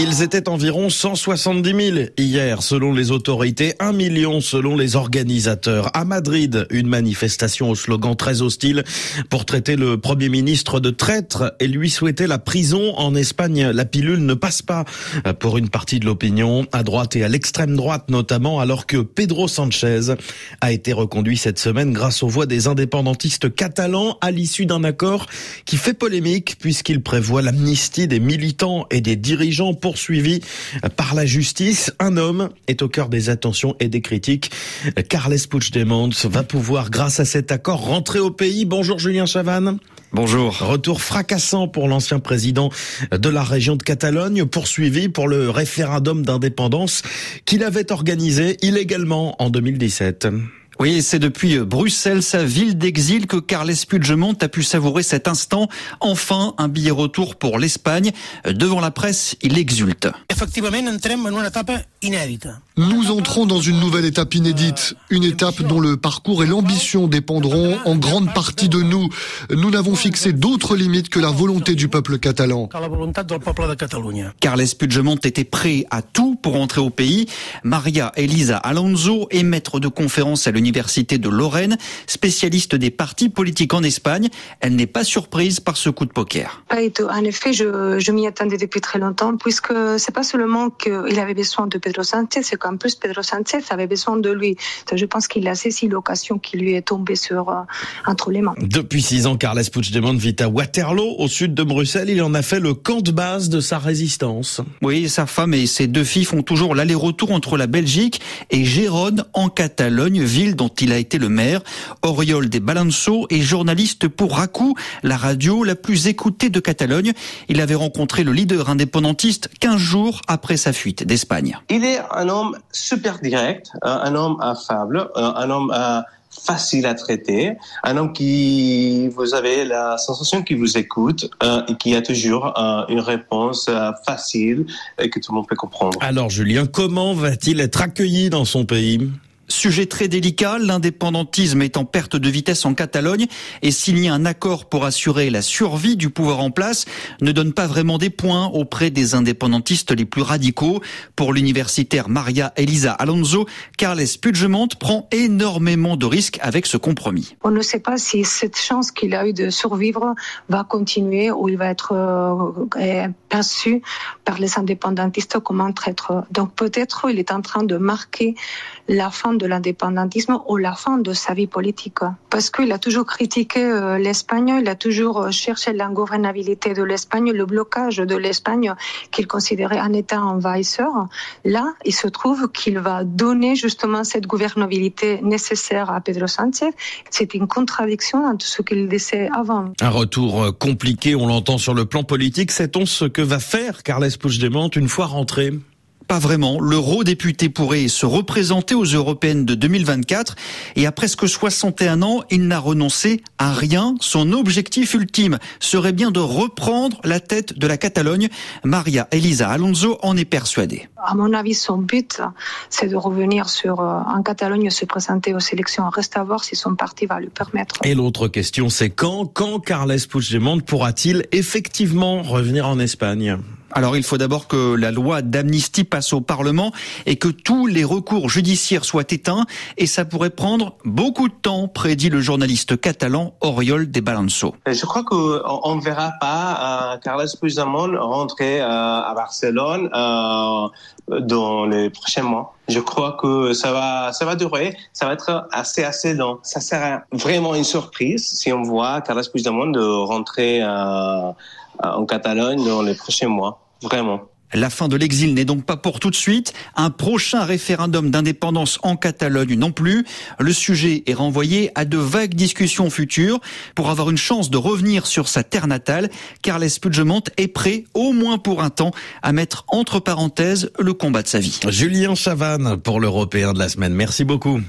Ils étaient environ 170 000 hier, selon les autorités, 1 million selon les organisateurs. À Madrid, une manifestation au slogan très hostile pour traiter le Premier ministre de traître et lui souhaiter la prison. En Espagne, la pilule ne passe pas pour une partie de l'opinion, à droite et à l'extrême droite notamment, alors que Pedro Sanchez a été reconduit cette semaine grâce aux voix des indépendantistes catalans à l'issue d'un accord qui fait polémique puisqu'il prévoit l'amnistie des militants et des dirigeants poursuivi par la justice. Un homme est au cœur des attentions et des critiques. Carles Puigdemont va pouvoir, grâce à cet accord, rentrer au pays. Bonjour Julien Chavannes. Bonjour. Retour fracassant pour l'ancien président de la région de Catalogne, poursuivi pour le référendum d'indépendance qu'il avait organisé illégalement en 2017. Oui, c'est depuis euh, Bruxelles, sa ville d'exil, que Carles Puigdemont a pu savourer cet instant. Enfin, un billet retour pour l'Espagne. Euh, devant la presse, il exulte. Nous entrons dans une nouvelle étape inédite, une étape dont le parcours et l'ambition dépendront en grande partie de nous. Nous n'avons fixé d'autres limites que la volonté du peuple catalan. Carles Puigdemont était prêt à tout pour entrer au pays. Maria Elisa Alonso est maître de conférence à l'université de Lorraine, spécialiste des partis politiques en Espagne. Elle n'est pas surprise par ce coup de poker. En effet, je, je m'y attendais depuis très longtemps, puisque c'est pas seulement qu'il avait besoin de Pedro Sánchez, c'est qu'en plus Pedro Sánchez avait besoin de lui. Je pense qu'il a saisi l'occasion qui lui est tombée sur euh, entre les mains. Depuis six ans, Carles Puigdemont vit à Waterloo, au sud de Bruxelles. Il en a fait le camp de base de sa résistance. Oui, sa femme et ses deux filles font toujours l'aller-retour entre la Belgique et Gérone en Catalogne, ville dont il a été le maire. Oriol de Balanço est journaliste pour RACU, la radio la plus écoutée de Catalogne. Il avait rencontré le leader indépendantiste 15 jours après sa fuite d'Espagne. Il est un homme super direct, un homme affable, un homme euh, facile à traiter, un homme qui, vous avez la sensation qu'il vous écoute euh, et qui a toujours euh, une réponse facile et que tout le monde peut comprendre. Alors Julien, comment va-t-il être accueilli dans son pays? Sujet très délicat, l'indépendantisme est en perte de vitesse en Catalogne et signer un accord pour assurer la survie du pouvoir en place ne donne pas vraiment des points auprès des indépendantistes les plus radicaux. Pour l'universitaire Maria Elisa Alonso, Carles Puigdemont prend énormément de risques avec ce compromis. On ne sait pas si cette chance qu'il a eu de survivre va continuer ou il va être euh, perçu par les indépendantistes comme un traître. Donc peut-être il est en train de marquer la fin de l'indépendantisme ou la fin de sa vie politique. Parce qu'il a toujours critiqué euh, l'Espagne, il a toujours euh, cherché l'ingouvernabilité de l'Espagne, le blocage de l'Espagne qu'il considérait un État envahisseur. Là, il se trouve qu'il va donner justement cette gouvernabilité nécessaire à Pedro Sánchez. C'est une contradiction entre ce qu'il disait avant. Un retour euh, compliqué, on l'entend sur le plan politique. Sait-on ce que va faire Carles Puigdemont une fois rentré? Pas vraiment. L'eurodéputé pourrait se représenter aux européennes de 2024 et à presque 61 ans, il n'a renoncé à rien. Son objectif ultime serait bien de reprendre la tête de la Catalogne. Maria Elisa Alonso en est persuadée. À mon avis, son but, c'est de revenir sur euh, en Catalogne, se présenter aux élections. Reste à voir si son parti va lui permettre. Et l'autre question, c'est quand, quand Carles Puigdemont pourra-t-il effectivement revenir en Espagne? Alors il faut d'abord que la loi d'amnistie passe au Parlement et que tous les recours judiciaires soient éteints et ça pourrait prendre beaucoup de temps, prédit le journaliste catalan Oriol de Balanço. Je crois qu'on ne verra pas euh, Carles Puigdemont rentrer euh, à Barcelone euh, dans les prochains mois. Je crois que ça va, ça va durer, ça va être assez, assez long. Ça sera vraiment une surprise si on voit Carles Puigdemont de rentrer en Catalogne dans les prochains mois. Vraiment. La fin de l'exil n'est donc pas pour tout de suite. Un prochain référendum d'indépendance en Catalogne non plus. Le sujet est renvoyé à de vagues discussions futures pour avoir une chance de revenir sur sa terre natale. Carles Puigdemont est prêt, au moins pour un temps, à mettre entre parenthèses le combat de sa vie. Julien Chavannes pour l'Européen de la semaine. Merci beaucoup.